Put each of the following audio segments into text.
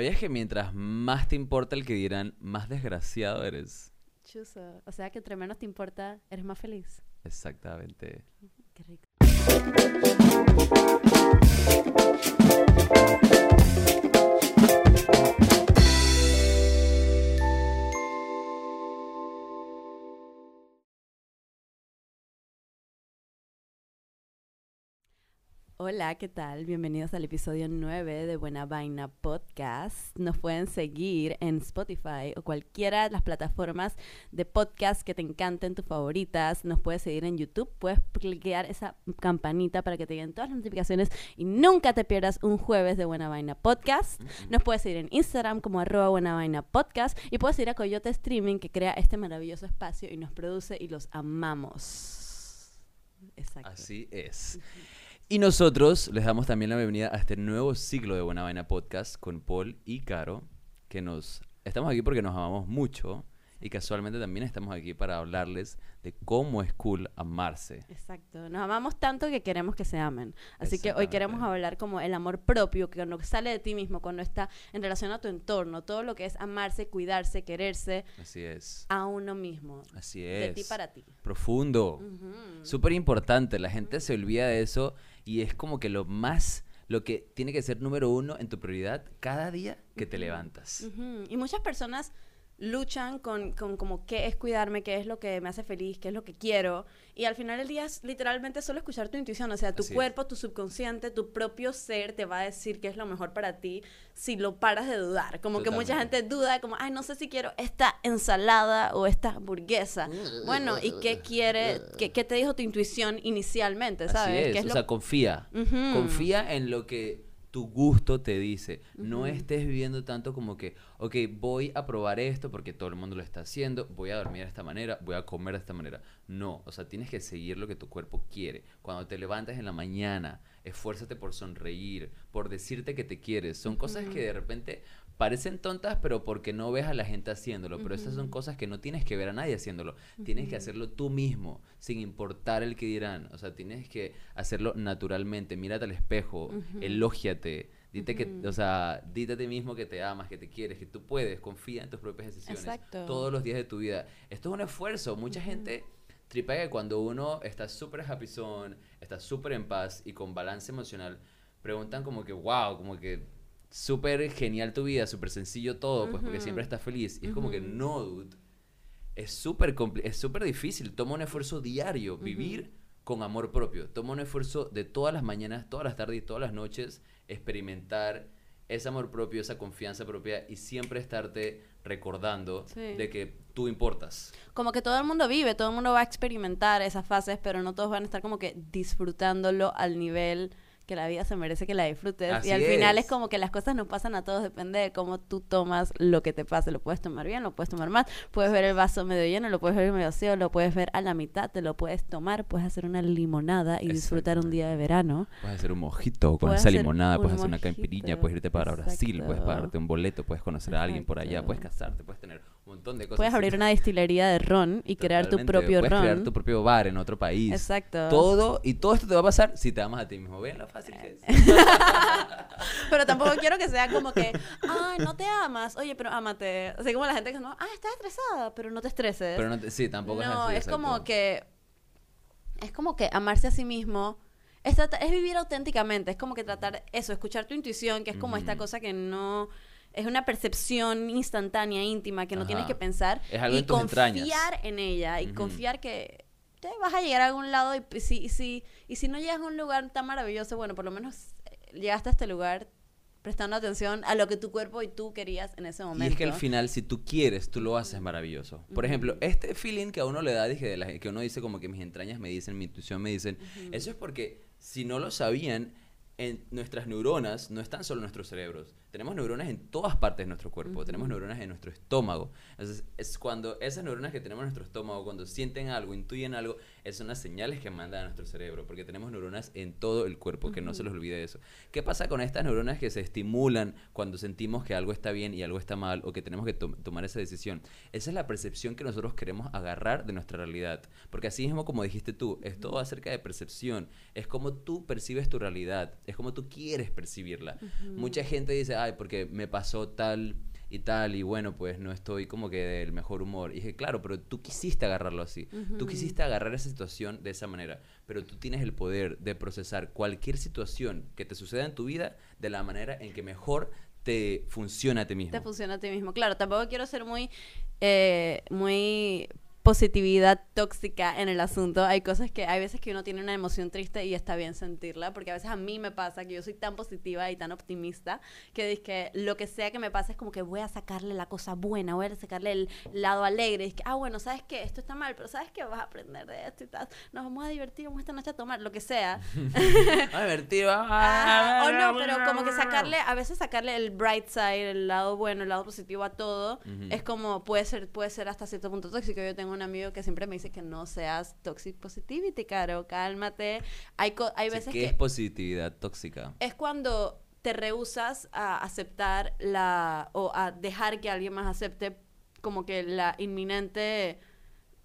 ¿Sabías que mientras más te importa el que dirán, más desgraciado eres? Chuso. O sea que entre menos te importa, eres más feliz. Exactamente. Qué rico. Hola, ¿qué tal? Bienvenidos al episodio 9 de Buena Vaina Podcast. Nos pueden seguir en Spotify o cualquiera de las plataformas de podcast que te encanten, tus favoritas. Nos puedes seguir en YouTube. Puedes clicar esa campanita para que te lleguen todas las notificaciones y nunca te pierdas un jueves de Buena Vaina Podcast. Nos puedes seguir en Instagram como arroba Buena Vaina Podcast y puedes ir a Coyote Streaming que crea este maravilloso espacio y nos produce y los amamos. Exacto. Así es. Y nosotros les damos también la bienvenida a este nuevo ciclo de Buena Vaina Podcast con Paul y Caro, que nos estamos aquí porque nos amamos mucho y casualmente también estamos aquí para hablarles de cómo es cool amarse. Exacto, nos amamos tanto que queremos que se amen. Así que hoy queremos hablar como el amor propio, que cuando sale de ti mismo, cuando está en relación a tu entorno, todo lo que es amarse, cuidarse, quererse Así es. a uno mismo. Así De es. ti para ti. Profundo. Ujú. Súper importante. La gente se olvida de eso y es como que lo más, lo que tiene que ser número uno en tu prioridad cada día que te levantas. Y muchas personas luchan con, con como qué es cuidarme, qué es lo que me hace feliz, qué es lo que quiero. Y al final del día es literalmente solo escuchar tu intuición. O sea, tu Así es. cuerpo, tu subconsciente, tu propio ser te va a decir qué es lo mejor para ti si lo paras de dudar. Como que mucha gente duda, como, ay, no sé si quiero esta ensalada o esta hamburguesa. Bueno, ¿y qué quiere? ¿Qué, qué te dijo tu intuición inicialmente? ¿Sabes? Así es. ¿Qué o lo- sea, confía. Confía en lo que tu gusto te dice. No estés viviendo tanto como que, ok, voy a probar esto porque todo el mundo lo está haciendo, voy a dormir de esta manera, voy a comer de esta manera. No, o sea, tienes que seguir lo que tu cuerpo quiere. Cuando te levantas en la mañana, esfuérzate por sonreír, por decirte que te quieres. Son cosas que de repente parecen tontas, pero porque no ves a la gente haciéndolo. Pero esas son cosas que no tienes que ver a nadie haciéndolo. Tienes que hacerlo tú mismo, sin importar el que dirán. O sea, tienes que hacerlo naturalmente. Mírate al espejo, elógiate. Dite que, o sea, dite a ti mismo que te amas, que te quieres, que tú puedes, confía en tus propias decisiones. Exacto. Todos los días de tu vida. Esto es un esfuerzo. Mucha gente tripea que cuando uno está súper happy zone, está súper en paz y con balance emocional, preguntan como que, wow, como que súper genial tu vida, súper sencillo todo, pues porque siempre estás feliz. Y es como que no, dude. Es súper es súper difícil. Toma un esfuerzo diario. Vivir con amor propio. Toma un esfuerzo de todas las mañanas, todas las tardes y todas las noches. Experimentar ese amor propio, esa confianza propia y siempre estarte recordando Sí. de que tú importas. como que todo el mundo vive, todo el mundo va a experimentar esas fases, pero no todos van a estar como que disfrutándolo al nivel que la vida se merece que la disfrutes. Así y al final es. es como que las cosas no pasan a todos, depende de cómo tú tomas lo que te pase. Lo puedes tomar bien, lo puedes tomar mal, puedes ver el vaso medio lleno, lo puedes ver medio vacío, lo puedes ver a la mitad, te lo puedes tomar, puedes hacer una limonada y disfrutar un día de verano. Puedes hacer un mojito con Puedes esa limonada, un puedes hacer una mojito, puedes irte para Brasil, puedes exacto. pagarte un boleto, puedes conocer a alguien por allá, Exacto. puedes casarte, puedes tener un montón de cosas. Puedes abrir una destilería de ron y crear tu propio puedes ron. crear tu propio bar en otro país. Exacto. Todo, y todo esto te va a pasar si te amas a ti mismo. ¿Ven lo fácil que es? Pero tampoco quiero que sea como que, ay, no te amas. Oye, pero ámate. Así como la gente que no, ah, estás estresada, pero no te estreses. Pero no te- sí, tampoco es no, es como exacto. que es como que amarse a sí mismo es, trata- es vivir auténticamente, es como que tratar eso, escuchar tu intuición, que es como esta cosa que no es una percepción instantánea, íntima, que no tienes que pensar Es algo y en tus entrañas. confiar en ella y confiar que te vas a llegar a algún lado y si, y si, y si no llegas a un lugar tan maravilloso, bueno, por lo menos eh, llegaste a este lugar prestando atención a lo que tu cuerpo y tú querías en ese momento. Y es que al final, si tú quieres, tú lo haces maravilloso. Por ejemplo, este feeling que a uno le da, dije, de la- que uno dice como que mis entrañas me dicen, mi intuición me dicen, eso es porque si no lo sabían, en nuestras neuronas no están solo nuestros cerebros. Tenemos neuronas en todas partes de nuestro cuerpo. Tenemos neuronas en nuestro estómago. Entonces, es cuando esas neuronas que tenemos en nuestro estómago, cuando sienten algo, intuyen algo, esas son las señales que mandan a nuestro cerebro. Porque tenemos neuronas en todo el cuerpo, que no se les olvide eso. ¿Qué pasa con estas neuronas que se estimulan cuando sentimos que algo está bien y algo está mal o que tenemos que to- tomar esa decisión? Esa es la percepción que nosotros queremos agarrar de nuestra realidad. Porque así mismo, como dijiste tú, es todo acerca de percepción. Es como tú percibes tu realidad. Es como tú quieres percibirla. Mucha gente dice, ay, porque me pasó tal y tal, y bueno, pues no estoy como que del mejor humor. Y dije, claro, pero tú quisiste agarrarlo así. Tú quisiste agarrar esa situación de esa manera, pero tú tienes el poder de procesar cualquier situación que te suceda en tu vida de la manera en que mejor te funciona a ti mismo. Te funciona a ti mismo. Claro, tampoco quiero ser muy, eh, muy positividad tóxica en el asunto. Hay cosas que, hay veces que uno tiene una emoción triste y está bien sentirla, porque a veces a mí me pasa que yo soy tan positiva y tan optimista que es que lo que sea que me pase es como que voy a sacarle la cosa buena, voy a sacarle el lado alegre. Es que, ah, bueno, ¿sabes qué? Esto está mal, pero ¿sabes qué? Vas a aprender de esto y tal. Nos vamos a divertir, vamos esta noche a tomar, lo que sea. a divertir, vamos a... O no, pero como que sacarle, a veces sacarle el bright side, el lado bueno, el lado positivo a todo, es como, puede ser, puede ser hasta cierto punto tóxico. Yo tengo un amigo que siempre me dice que no seas toxic positivity, Caro, cálmate. Hay, hay veces ¿Qué que... es positividad tóxica? Es cuando te rehusas a aceptar la... o a dejar que alguien más acepte como que la inminente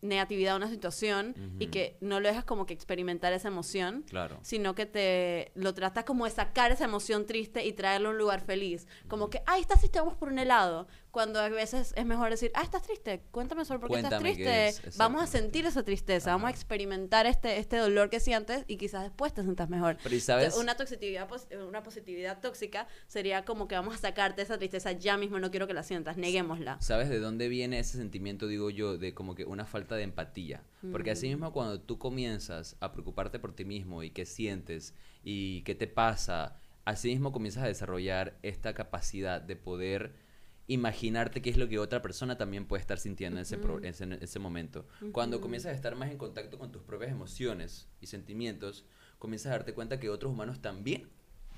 negatividad a una situación y que no lo dejas como que experimentar esa emoción, claro. sino que te lo tratas como de sacar esa emoción triste y traerlo a un lugar feliz. Como que, ay, estás triste, vamos por un helado. Cuando a veces es mejor decir, ah, estás triste, cuéntame sobre por qué estás triste. Vamos a sentir esa tristeza, vamos a experimentar este, este dolor que sientes y quizás después te sientas mejor. Pero sabes? Una, toxicidad, una positividad tóxica sería como que vamos a sacarte esa tristeza ya mismo, no quiero que la sientas, neguémosla. ¿Sabes de dónde viene ese sentimiento, digo yo, de como que una falta de empatía? Porque así mismo cuando tú comienzas a preocuparte por ti mismo y qué sientes y qué te pasa, así mismo comienzas a desarrollar esta capacidad de poder imaginarte qué es lo que otra persona también puede estar sintiendo en, ese, en ese, momento. Cuando comienzas a estar más en contacto con tus propias emociones y sentimientos, comienzas a darte cuenta que otros humanos también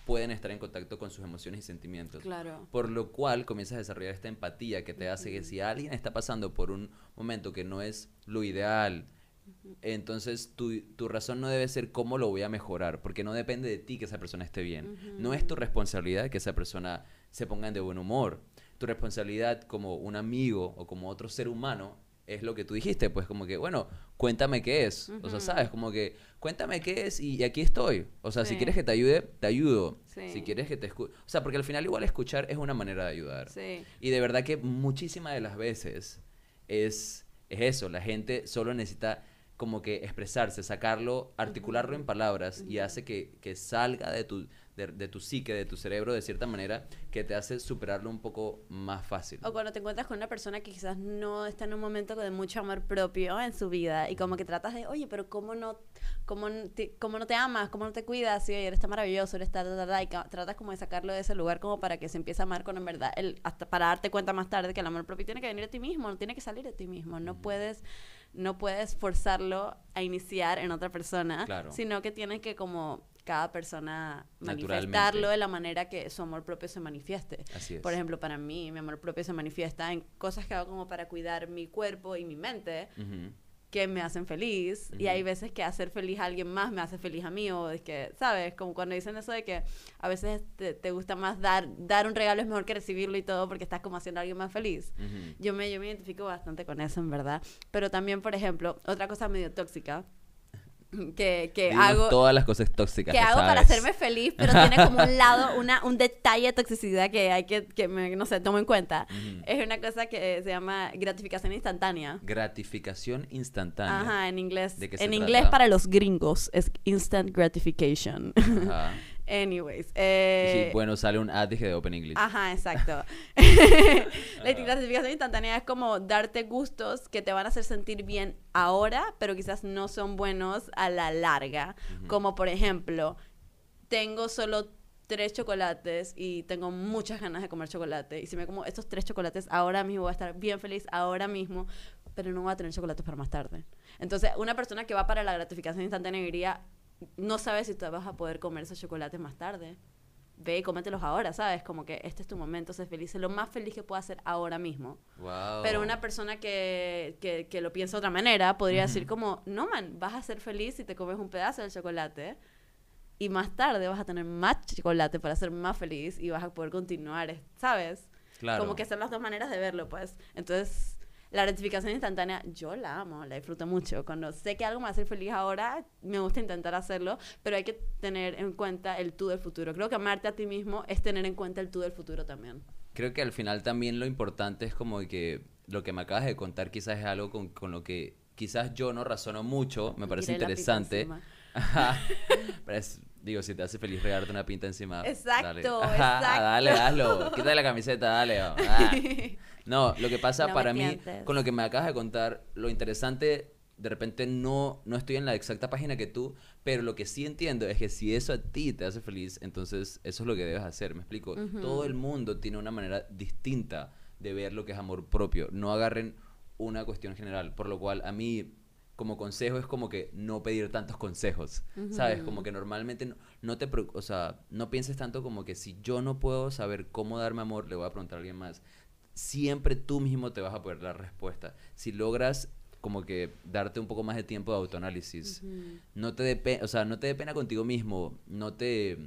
pueden estar en contacto con sus emociones y sentimientos. Claro. Por lo cual comienzas a desarrollar esta empatía que te hace que si alguien está pasando por un momento que no es lo ideal, entonces tu, tu, razón no debe ser cómo lo voy a mejorar, porque no depende de ti que esa persona esté bien. No es tu responsabilidad que esa persona se ponga de buen humor tu responsabilidad como un amigo o como otro ser humano es lo que tú dijiste, pues como que, bueno, cuéntame qué es. O sea, sabes, como que, cuéntame qué es y, aquí estoy. O sea, si quieres que te ayude, te ayudo. Si quieres que te escuche. O sea, porque al final igual escuchar es una manera de ayudar. Y de verdad que muchísimas de las veces es, es eso, la gente solo necesita como que expresarse, sacarlo, articularlo en palabras y hace que, que salga de tu, de, tu psique, de tu cerebro, de cierta manera, que te hace superarlo un poco más fácil. O cuando te encuentras con una persona que quizás no está en un momento de mucho amor propio en su vida y como que tratas de, oye, pero ¿cómo no, cómo, te, cómo no te amas? ¿Cómo no te cuidas? Y oye, eres tan maravilloso, eres tan, y tratas como de sacarlo de ese lugar como para que se empiece a amar con en verdad, el, hasta para darte cuenta más tarde que el amor propio tiene que venir de ti mismo, no tiene que salir de ti mismo, no puedes no puedes forzarlo a iniciar en otra persona, sino que tienes que como cada persona manifestarlo de la manera que su amor propio se manifieste. Por ejemplo, para mí, mi amor propio se manifiesta en cosas que hago como para cuidar mi cuerpo y mi mente. que me hacen feliz y hay veces que hacer feliz a alguien más me hace feliz a mí o es que, ¿sabes? Como cuando dicen eso de que a veces te, gusta más dar, dar un regalo es mejor que recibirlo y todo porque estás como haciendo a alguien más feliz. yo, me, yo me identifico bastante con eso, en verdad. Pero también, por ejemplo, otra cosa medio tóxica que, que hago todas las cosas tóxicas que, hago para hacerme feliz pero tiene como un lado una un detalle de toxicidad que hay que que me, no sé tomo en cuenta. Es una cosa que se llama gratificación instantánea. Gratificación instantánea. Ajá en inglés. En inglés para los gringos es instant gratification. Ajá. Anyways. Eh, bueno, sale un ad de Open English. Ajá, exacto. la gratificación instantánea es como darte gustos que te van a hacer sentir bien ahora, pero quizás no son buenos a la larga. Como por ejemplo, tengo solo tres chocolates y tengo muchas ganas de comer chocolate. Y si me como estos tres chocolates ahora mismo, voy a estar bien feliz ahora mismo, pero no voy a tener chocolates para más tarde. Entonces, una persona que va para la gratificación instantánea diría, no sabes si te vas a poder comer esos chocolates más tarde. Ve y cómetelos ahora, ¿sabes? Como que este es tu momento, sé feliz, es lo más feliz que puedo hacer ahora mismo. Pero una persona que, que, que, lo piensa de otra manera podría decir como, no, man, vas a ser feliz si te comes un pedazo del chocolate y más tarde vas a tener más chocolate para ser más feliz y vas a poder continuar, ¿sabes? Claro. Como que son las dos maneras de verlo, pues. Entonces, la gratificación instantánea, yo la amo, la disfruto mucho. Cuando sé que algo me hace feliz ahora, me gusta intentar hacerlo, pero hay que tener en cuenta el tú del futuro. Creo que amarte a ti mismo es tener en cuenta el tú del futuro también. Creo que al final también lo importante es como que lo que me acabas de contar quizás es algo con, con lo que quizás yo no razono mucho, me parece interesante. Pero es- digo, si te hace feliz regarte una pinta encima. Exacto, dale. Exacto. Dale, hazlo. Quítate la camiseta, dale. No, lo que pasa No para mí, con lo que me acabas de contar, lo interesante, de repente no, no estoy en la exacta página que tú, pero lo que sí entiendo es que si eso a ti te hace feliz, entonces eso es lo que debes hacer. Me explico. Todo el mundo tiene una manera distinta de ver lo que es amor propio. No agarren una cuestión general, por lo cual a mí como consejo es como que no pedir tantos consejos, ¿sabes? Como que normalmente no, no te, o sea, no pienses tanto como que si yo no puedo saber cómo darme amor, le voy a preguntar a alguien más. Siempre tú mismo te vas a poder dar respuesta. Si logras como que darte un poco más de tiempo de autoanálisis, no te dé o sea, no te dé pena contigo mismo, no te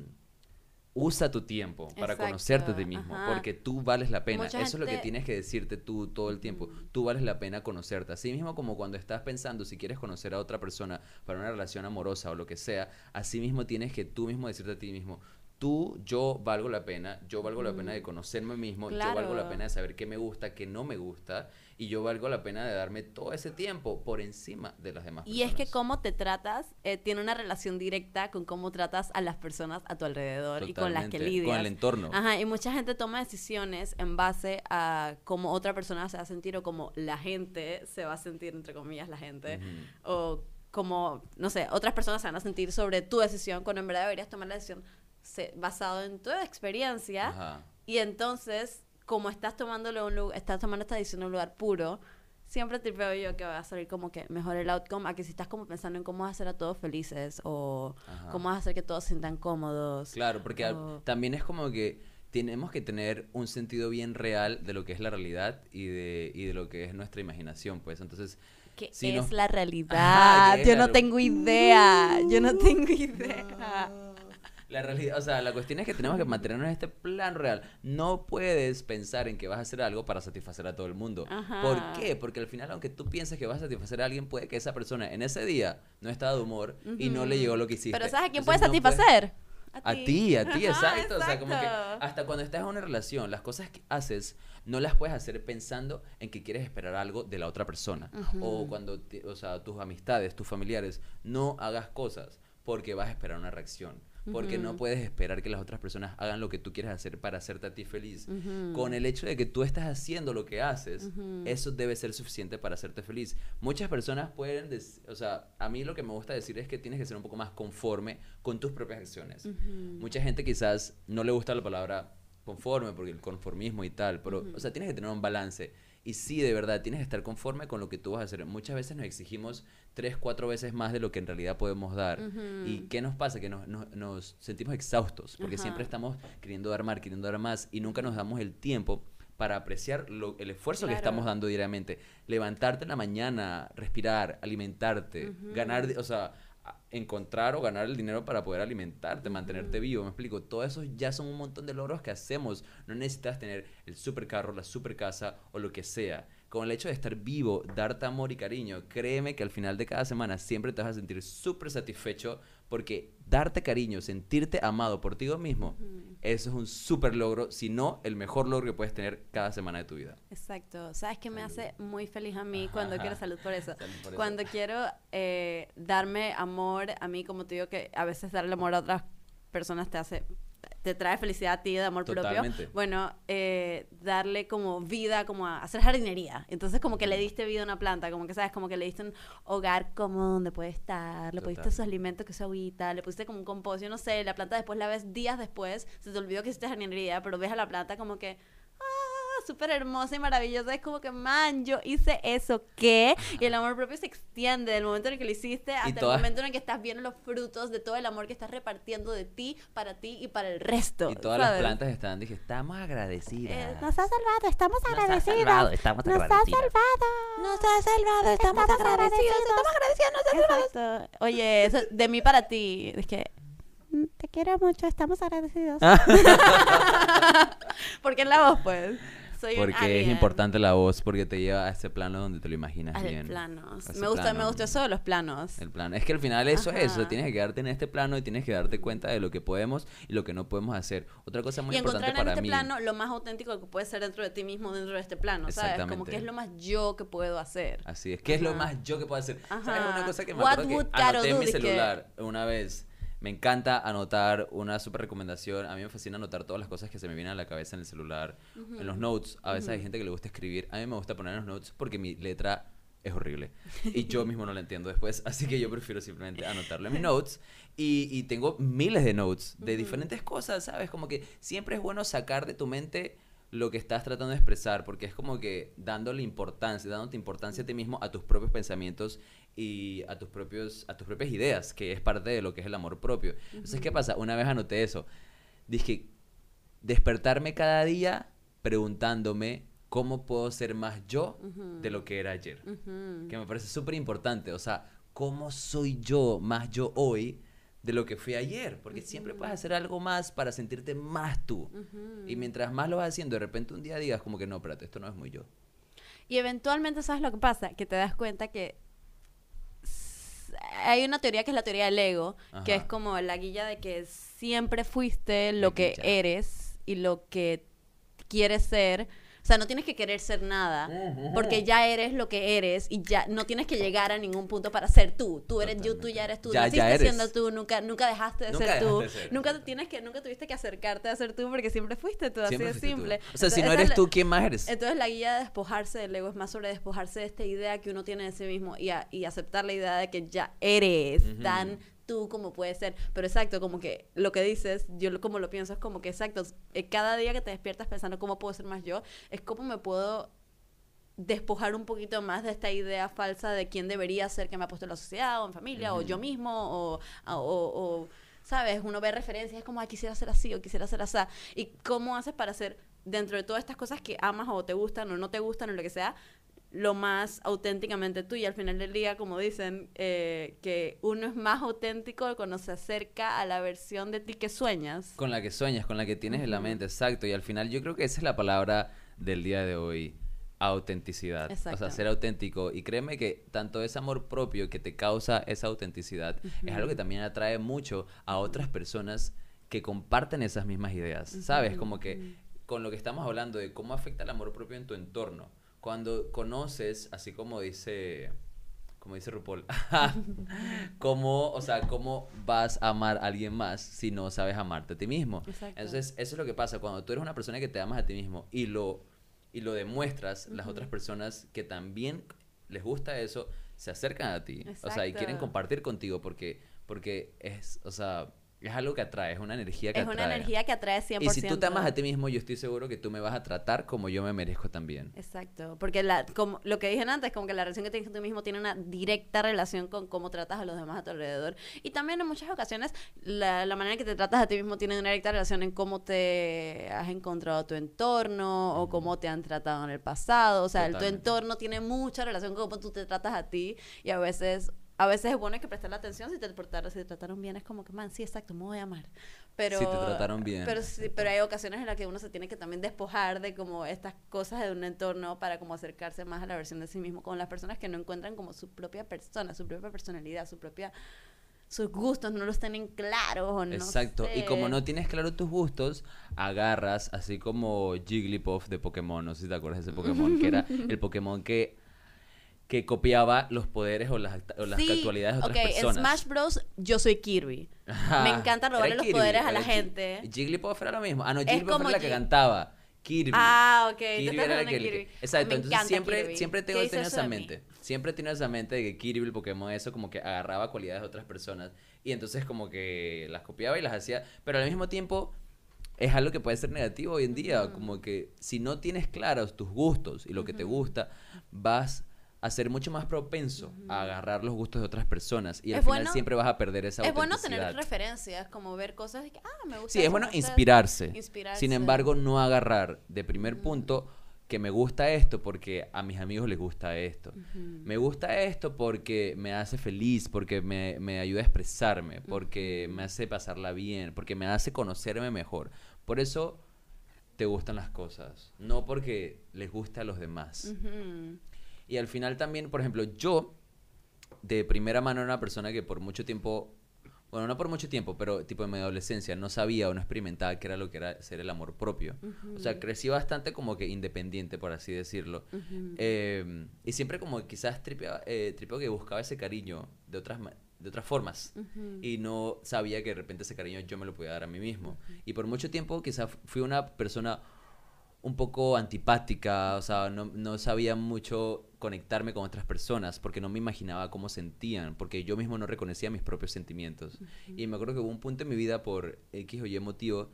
usa tu tiempo para conocerte a ti mismo, ajá. porque tú vales la pena. Mucha Eso es lo que tienes que decirte tú todo el tiempo. Tú vales la pena conocerte. Así mismo como cuando estás pensando si quieres conocer a otra persona para una relación amorosa o lo que sea, así mismo tienes que tú mismo decirte a ti mismo, tú, yo valgo la pena, yo valgo la pena de conocerme mismo, yo valgo la Claro. pena de saber qué me gusta, qué no me gusta, y yo valgo la pena de darme todo ese tiempo por encima de las demás Y es que personas. cómo te tratas eh, tiene una relación directa con cómo tratas a las personas a tu alrededor y con las que Totalmente, lidias. Con el entorno. Ajá, y mucha gente toma decisiones en base a cómo otra persona se va a sentir o cómo la gente se va a sentir, entre comillas, la gente, o como, no sé, otras personas se van a sentir sobre tu decisión, cuando en verdad deberías tomar la decisión se- basado en tu experiencia. Ajá. Y entonces, como estás tomándolo un lu- estás tomando esta decisión en un lugar puro, siempre te veo yo que va a salir como que mejor el outcome a que si estás como pensando en cómo hacer a todos felices o Ajá. cómo hacer que todos se sientan cómodos. Claro, porque o- también es como que tenemos que tener un sentido bien real de lo que es la realidad y de, y de lo que es nuestra imaginación, pues. Entonces, ¿Qué si es nos- la Ajá, realidad? ¿qué es yo la no tengo idea. Yo no tengo idea. La realidad, o sea, la cuestión es que tenemos que mantenernos en este plan real. No puedes pensar en que vas a hacer algo para satisfacer a todo el mundo. Ajá. ¿Por qué? Porque al final, aunque tú pienses que vas a satisfacer a alguien, puede que esa persona en ese día no estaba de humor y no le llegó lo que hiciste. Pero ¿sabes a quién puedes no puedes- satisfacer? A ti, a ti, exacto. O sea, como que hasta cuando estás en una relación, las cosas que haces no las puedes hacer pensando en que quieres esperar algo de la otra persona. O cuando, te- o sea, tus amistades, tus familiares, no hagas cosas porque vas a esperar una reacción. Porque no puedes esperar que las otras personas hagan lo que tú quieres hacer para hacerte a ti feliz. Con el hecho de que tú estás haciendo lo que haces, eso debe ser suficiente para hacerte feliz. Muchas personas pueden, o sea, a mí lo que me gusta decir es que tienes que ser un poco más conforme con tus propias acciones. Mucha gente quizás no le gusta la palabra conforme porque el conformismo y tal, pero, o sea, tienes que tener un balance. Y sí, de verdad, tienes que estar conforme con lo que tú vas a hacer. Muchas veces nos exigimos tres, cuatro veces más de lo que en realidad podemos dar. ¿Y qué nos pasa? Que nos, nos- nos sentimos exhaustos porque siempre estamos queriendo dar más, queriendo dar más y nunca nos damos el tiempo para apreciar lo- el esfuerzo que estamos dando diariamente. Levantarte en la mañana, respirar, alimentarte, ganar, o sea, encontrar o ganar el dinero para poder alimentarte, mantenerte vivo, me explico. Todo eso ya son un montón de logros que hacemos. No necesitas tener el supercarro, la super casa o lo que sea. Con el hecho de estar vivo, darte amor y cariño, créeme que al final de cada semana siempre te vas a sentir súper satisfecho porque darte cariño, sentirte amado por ti mismo, eso es un súper logro, si no el mejor logro que puedes tener cada semana de tu vida. Exacto. ¿Sabes qué me hace muy feliz a mí cuando Ajá. quiero salud por eso? Salud por eso. Cuando quiero eh, darme amor a mí, como te digo que a veces darle amor a otras personas te hace te trae felicidad a ti de amor Totalmente. propio. Bueno, eh, darle como vida, como a hacer jardinería. Entonces como que le diste vida a una planta, como que sabes, como que le diste un hogar como donde puede estar, le pusiste sus alimentos, que su agüita, le pusiste como un compost, yo no sé, la planta después la ves días después, se te olvidó que hiciste jardinería, pero ves a la planta como que súper hermosa y maravillosa. Es como que, man, yo hice eso, ¿qué? Y el amor propio se extiende del momento en el que lo hiciste hasta todas- el momento en el que estás viendo los frutos de todo el amor que estás repartiendo de ti, para ti y para el resto. Y todas las plantas están, dije, estamos agradecidas. Eh, nos ha salvado, estamos Nos ha agradecidos. salvado, estamos nos agradecidas. ha salvado. Nos ha salvado, estamos, agradecidos. Estamos agradecidos, nos ha salvado. Oye, eso de mí para ti. Es que mm, te quiero mucho, estamos agradecidos. Porque es la voz, pues. Soy Porque es importante la voz, porque te lleva a ese plano donde te lo imaginas Al bien. plano. A ese Me gusta, me plano. gusta eso de los planos. El plano. Es que al final eso es eso. Ajá. Tienes que quedarte en este plano y tienes que darte cuenta de lo que podemos y lo que no podemos hacer. Otra cosa muy y importante encontrar en para este plano lo más auténtico que puede ser dentro de ti mismo, dentro de este plano, ¿sabes? Como que es lo más yo que puedo hacer. Así es. ¿Qué es lo Ajá. más yo que puedo hacer? ¿Sabes Ajá. una cosa que me What acuerdo que anoté en mi celular una vez? Me encanta anotar una super recomendación. A mí me fascina anotar todas las cosas que se me vienen a la cabeza en el celular, en los notes. A veces hay gente que le gusta escribir. A mí me gusta poner en los notes porque mi letra es horrible. Y yo mismo no la entiendo después. Así que yo prefiero simplemente anotarlo en mis notes. Y, y tengo miles de notes de diferentes cosas, ¿sabes? Como que siempre es bueno sacar de tu mente lo que estás tratando de expresar, porque es como que dándole importancia, dándote importancia a ti mismo, a tus propios pensamientos y a tus propios, a tus propias ideas, que es parte de lo que es el amor propio. Entonces, ¿qué pasa? Una vez anoté eso. Dije, despertarme cada día preguntándome cómo puedo ser más yo de lo que era ayer. Ujú. Que me parece súper importante. O sea, ¿cómo soy yo más yo hoy de lo que fui ayer? Porque siempre puedes hacer algo más para sentirte más tú. Y mientras más lo vas haciendo, de repente un día digas como que no, espérate, esto no es muy yo. Y eventualmente, ¿sabes lo que pasa? Que te das cuenta que hay una teoría que es la teoría del ego, que es como la guía de que siempre fuiste lo La que guilla. eres y lo que quieres ser. O sea, no tienes que querer ser nada, porque ya eres lo que eres y ya no tienes que llegar a ningún punto para ser tú. Tú eres yo, tú ya eres tú. Ya- Naciste ya eres. siendo tú, nunca, nunca dejaste de Nunca ser tú. de ser, nunca tienes que, nunca tuviste que acercarte a ser tú porque siempre fuiste tú, Siempre así de tú. simple. O sea, si no eres tú, ¿quién más eres? entonces la guía de despojarse del ego es más sobre despojarse de esta idea que uno tiene de sí mismo y, a- y aceptar la idea de que ya eres Ujú. tan tú como puedes ser. Pero exacto, como que lo que dices, yo como lo pienso es como que exacto, eh, cada día que te despiertas pensando cómo puedo ser más yo, es cómo me puedo despojar un poquito más de esta idea falsa de quién debería ser que me ha puesto en la sociedad o en familia o yo mismo o, o, o- o, ¿sabes? Uno ve referencias, es como, ay, quisiera ser así o quisiera ser así. ¿Y cómo haces para ser, dentro de todas estas cosas que amas o te gustan o no te gustan o lo que sea, lo más auténticamente tú? Y al final del día, como dicen, eh, que uno es más auténtico cuando se acerca a la versión de ti que sueñas. Con la que sueñas, con la que tienes en la mente, exacto. Y al final yo creo que esa es la palabra del día de hoy, autenticidad. O Exacto. sea, ser auténtico. Y créeme que tanto ese amor propio que te causa esa autenticidad es algo que también atrae mucho a otras personas que comparten esas mismas ideas. ¿Sabes? Como que con lo que estamos hablando de cómo afecta el amor propio en tu entorno. Cuando conoces, así como dice como dice RuPaul, cómo, o sea, cómo vas a amar a alguien más si no sabes amarte a ti mismo. Exacto. Entonces, eso es lo que pasa cuando tú eres una persona que te amas a ti mismo y lo y lo demuestras, las otras personas que también les gusta eso se acercan a ti, o sea, y quieren compartir contigo porque porque es, o sea, es algo que atrae, es una energía que Es una atrae. energía que atrae 100%. Y si tú te amas a ti mismo, yo estoy seguro que tú me vas a tratar como yo me merezco también. Exacto, porque la, como, lo que dije antes, como que la relación que tienes con tú mismo tiene una directa relación con cómo tratas a los demás a tu alrededor. Y también en muchas ocasiones la, la manera que te tratas a ti mismo tiene una directa relación en cómo te has encontrado tu entorno o cómo te han tratado en el pasado. O sea, el- tu entorno tiene mucha relación con cómo tú te tratas a ti y a veces... A veces es bueno hay que prestarle atención si te, portaron, si te trataron bien, es como que, man, sí, exacto, me voy a amar. Pero, Si te trataron bien, Pero, sí, pero hay ocasiones en las que uno se tiene que también despojar de como estas cosas de un entorno para como acercarse más a la versión de sí mismo con las personas que no encuentran como su propia persona, su propia personalidad, su propia sus gustos no los tienen claros o no Exacto, y como no tienes claro tus gustos, agarras, así como Jigglypuff de Pokémon, no sé si te acuerdas de ese Pokémon, que era el Pokémon que, que copiaba los poderes o las, o las Sí, actualidades de otras ok, personas. en Smash Bros. yo soy Kirby. Ajá, me encanta robarle los Kirby, poderes a la gente. Jigglypuff era lo mismo. Ah, no, Jigglypuff era la que cantaba. Kirby. Ah, ok, Kirby era el que- Kirby. Exacto, Me entonces siempre, Kirby. siempre ¿Qué tengo tenido esa mente. Siempre he tenido esa mente de que Kirby, el Pokémon, eso como que agarraba cualidades de otras personas y entonces como que las copiaba y las hacía, pero al mismo tiempo es algo que puede ser negativo hoy en día, como que si no tienes claros tus gustos y lo que te gusta, vas a ser mucho más propenso a agarrar los gustos de otras personas y al final bueno- siempre vas a perder esa Es bueno tener referencias, como ver cosas de que, ah, me gusta Sí, es bueno. Inspirarse. Sin embargo, no agarrar de primer punto que me gusta esto porque a mis amigos les gusta esto. Me gusta esto porque me hace feliz, porque me, me ayuda a expresarme, porque me hace pasarla bien, porque me hace conocerme mejor. Por eso, te gustan las cosas, no porque les gusta a los demás. Y al final también, por ejemplo, yo de primera mano era una persona que por mucho tiempo, bueno, no por mucho tiempo, pero tipo en mi adolescencia no sabía o no experimentaba qué era lo que era ser el amor propio. O sea, crecí bastante como que independiente, por así decirlo. Eh, y siempre como quizás tripeaba, eh, tripeo que buscaba ese cariño de otras, de otras formas. Y no sabía que de repente ese cariño yo me lo podía dar a mí mismo. Y por mucho tiempo quizás fui una persona un poco antipática, o sea, no, no sabía mucho conectarme con otras personas porque no me imaginaba cómo sentían, porque yo mismo no reconocía mis propios sentimientos. Y me acuerdo que hubo un punto en mi vida por X o Y motivo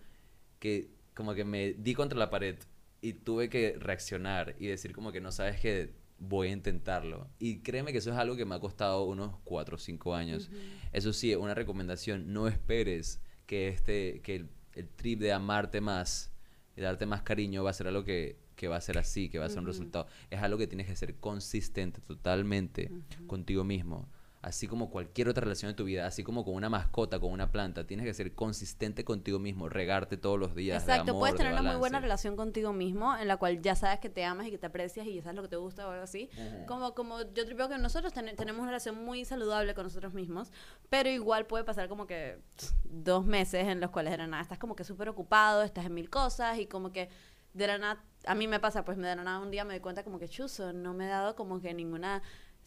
que como que me di contra la pared y tuve que reaccionar y decir como que no sabes que voy a intentarlo. Y créeme que eso es algo que me ha costado unos 4 o 5 años. Eso sí, una recomendación, no esperes que este que el, el trip de amarte más y darte más cariño va a ser algo que, que va a ser así, que va a ser un resultado. Es algo que tienes que ser consistente totalmente contigo mismo. Así como cualquier otra relación de tu vida, así como con una mascota, con una planta, tienes que ser consistente contigo mismo, regarte todos los días. de Exacto, amor, puedes de tener una muy buena relación contigo mismo, en la cual ya sabes que te amas y que te aprecias y sabes lo que te gusta o algo así. Como, como yo creo que nosotros ten- tenemos una relación muy saludable con nosotros mismos, pero igual puede pasar como que dos meses en los cuales de la nada estás como que súper ocupado, estás en mil cosas y como que de la nada, a mí me pasa, pues me de la nada un día me doy cuenta como que chuzo, no me he dado como que ninguna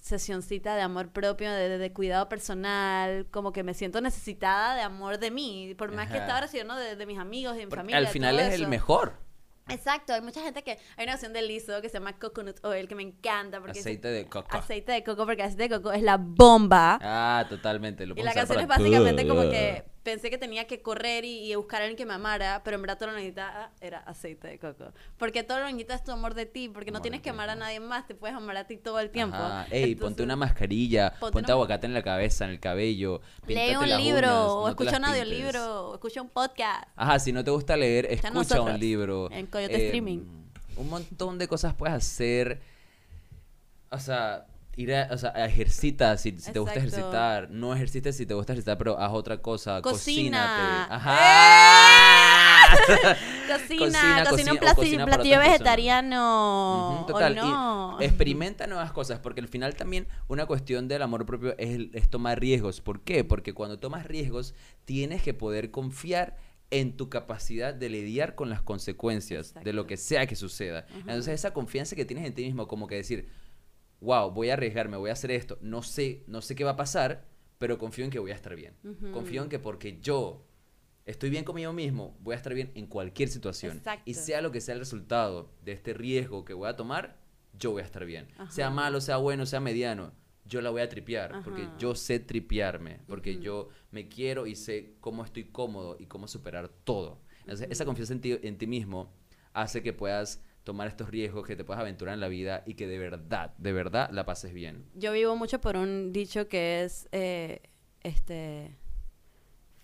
sesioncita de amor propio, de, de- cuidado personal, como que me siento necesitada de amor de mí, por más que Ajá. estaba recibiendo de, de mis amigos de mi Porque familia. al final es el mejor. Exacto, hay mucha gente que hay una opción de liso que se llama coconut oil que me encanta porque Aceite de coco. aceite de coco porque aceite de coco es la bomba. Ah, totalmente. Lo y la canción es básicamente como que pensé que tenía que correr y, y buscar a alguien que me amara, pero en verdad todo lo que necesitaba era aceite de coco. Porque todo lo que necesitas es tu amor de ti, porque no tienes que amar a nadie más, te puedes amar a ti todo el tiempo. Ajá. Ey, ponte una mascarilla, ponte ponte, una- aguacate en la cabeza, en el cabello. Lee un las libro, uñas, o no escucha un audiolibro, o escucha un podcast. Ajá, si no te gusta leer, escucha un libro. en Coyote Streaming. Un montón de cosas puedes hacer. O sea, ir a, o sea, ejercita si, si te gusta ejercitar. No ejercites si te gusta ejercitar, pero haz otra cosa. Cocina. Cocínate. Ajá. Cocina, Cocina, cocina, un platillo vegetariano. Ujú, o total. no. Y experimenta nuevas cosas, porque al final también una cuestión del amor propio es, es tomar riesgos. ¿Por qué? Porque cuando tomas riesgos tienes que poder confiar en tu capacidad de lidiar con las consecuencias de lo que sea que suceda. Entonces esa confianza que tienes en ti mismo, como que decir, wow, voy a arriesgarme, voy a hacer esto, no sé, no sé qué va a pasar, pero confío en que voy a estar bien. Confío en que porque yo estoy bien conmigo mismo, voy a estar bien en cualquier situación. Exacto. Y sea lo que sea el resultado de este riesgo que voy a tomar, yo voy a estar bien. Sea malo, sea bueno, sea mediano, yo la voy a tripear, porque yo sé tripearme, porque yo me quiero y sé cómo estoy cómodo y cómo superar todo. Entonces, esa confianza en ti, en ti mismo hace que puedas tomar estos riesgos, que te puedas aventurar en la vida y que de verdad, de verdad la pases bien. Yo vivo mucho por un dicho que es, eh, este,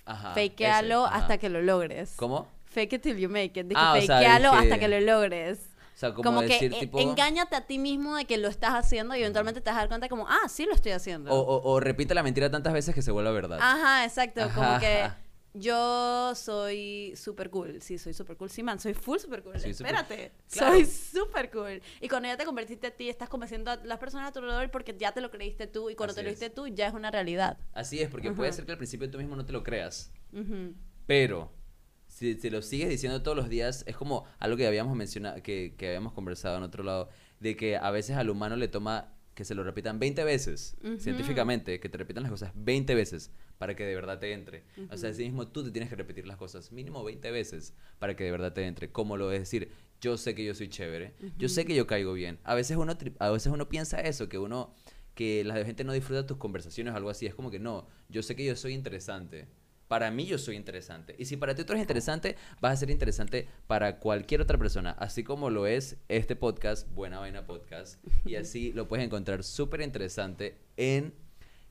Ajá. fakealo ese, ajá. hasta que lo logres. ¿Cómo? Fake it till you make it. Dije, Ah, o sea, fakealo dije- hasta que lo logres. O sea, como, Como, decir que tipo... engáñate a ti mismo de que lo estás haciendo y eventualmente te vas a dar cuenta como, ah, sí lo estoy haciendo. O, o- o repite la mentira tantas veces que se vuelva verdad. Ajá, exacto. Como que. Yo soy super cool. Sí, soy super cool. Sí, man, soy full super cool. Sí, Espérate. Claro. Soy super cool. Y cuando ya te convertiste a ti, estás convenciendo a las personas a tu alrededor porque ya te lo creíste tú. Y cuando Así te lo creíste tú, ya es una realidad. Así es, porque puede Ajá. ser que al principio tú mismo no te lo creas. Ujú. Pero si, si lo sigues diciendo todos los días, es como algo que habíamos mencionado, que, que habíamos conversado en otro lado, de que a veces al humano le toma que se lo repitan 20 veces, Ujú. científicamente, que te repitan las cosas 20 veces para que de verdad te entre. O sea, así mismo tú te tienes que repetir las cosas mínimo 20 veces para que de verdad te entre. Como lo es decir, yo sé que yo soy chévere, yo sé que yo caigo bien. A veces uno, a veces uno piensa eso, que uno que la gente no disfruta tus conversaciones o algo así. Es como que no, yo sé que yo soy interesante. Para mí yo soy interesante. Y si para ti otro es interesante, vas a ser interesante para cualquier otra persona. Así como lo es este podcast, Buena Vaina Podcast. Y así lo puedes encontrar súper interesante en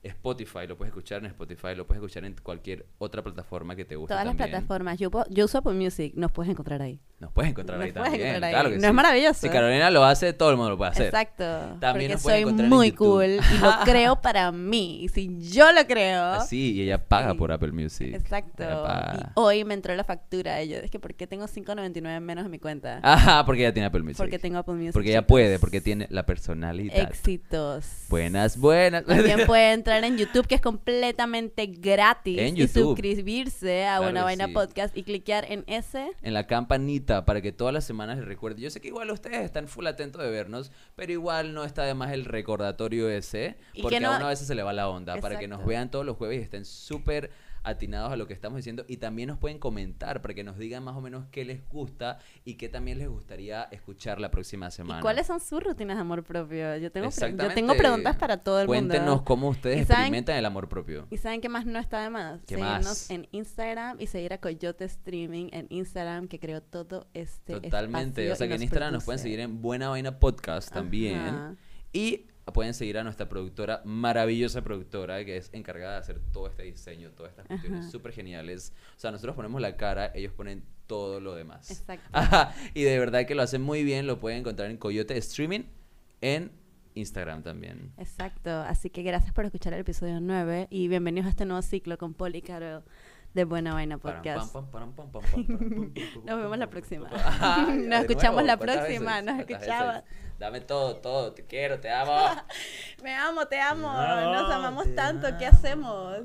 Spotify. Lo puedes escuchar en Spotify, lo puedes escuchar en cualquier otra plataforma que te guste Todas las plataformas. Yo, yo uso Apple Music. Nos puedes encontrar ahí. Nos puedes encontrar Nos ahí puedes también. encontrar ahí. Claro que ¿No sí. es maravilloso? Si Carolina lo hace, todo el mundo lo puede hacer. Exacto. También porque nos soy encontrar en muy cool y lo creo para mí. Y si yo lo creo. Así, y ella paga Sí. por Apple Music. Exacto. Y hoy me entró la factura. Y yo, es que ¿por qué tengo 5.99 menos en mi cuenta? Ajá, porque ella tiene Apple Music. porque tengo Apple Music. Porque ella puede, porque tiene la personalidad. Éxitos. Buenas, buenas. También puede entrar en YouTube, que es completamente gratis. En Y YouTube. suscribirse a Claro Buena que Vaina sí. Podcast y cliquear en ese. en la campanita para que todas las semanas les recuerde. Yo sé que igual ustedes están full atentos de vernos, pero igual no está de más el recordatorio ese, porque no- a uno a veces se le va la onda, para que nos vean todos los jueves y estén súper atinados a lo que estamos diciendo y también nos pueden comentar para que nos digan más o menos qué les gusta y qué también les gustaría escuchar la próxima semana. ¿Y cuáles son sus rutinas de amor propio? Yo tengo, yo tengo preguntas para todo el Cuéntenos mundo. cómo ustedes ¿Y saben- experimentan el amor propio. ¿Y saben qué más no está de más? ¿Qué Seguirnos más? en Instagram y seguir a Coyote Streaming en Instagram, que creó todo este Totalmente. espacio O sea que en Instagram nos pueden seguir en Buena Vaina Podcast también. Ajá. Y pueden seguir a nuestra productora, maravillosa productora, que es encargada de hacer todo este diseño, todas estas cuestiones súper geniales. O sea, nosotros ponemos la cara, ellos ponen todo lo demás. Exacto. Ajá, y de verdad que lo hacen muy bien, lo pueden encontrar en Coyote Streaming, en Instagram también. Exacto. Así que gracias por escuchar el episodio 9 y bienvenidos a este nuevo ciclo con Poli y Carol de Buena Vaina Podcast. Nos vemos la próxima. Nos escuchamos la ¿cuántas próxima, nos ¿Cuántas escuchamos. Dame todo, todo, te quiero, te amo. Me amo, te amo. Nos No, amamos tanto. ¿Qué hacemos?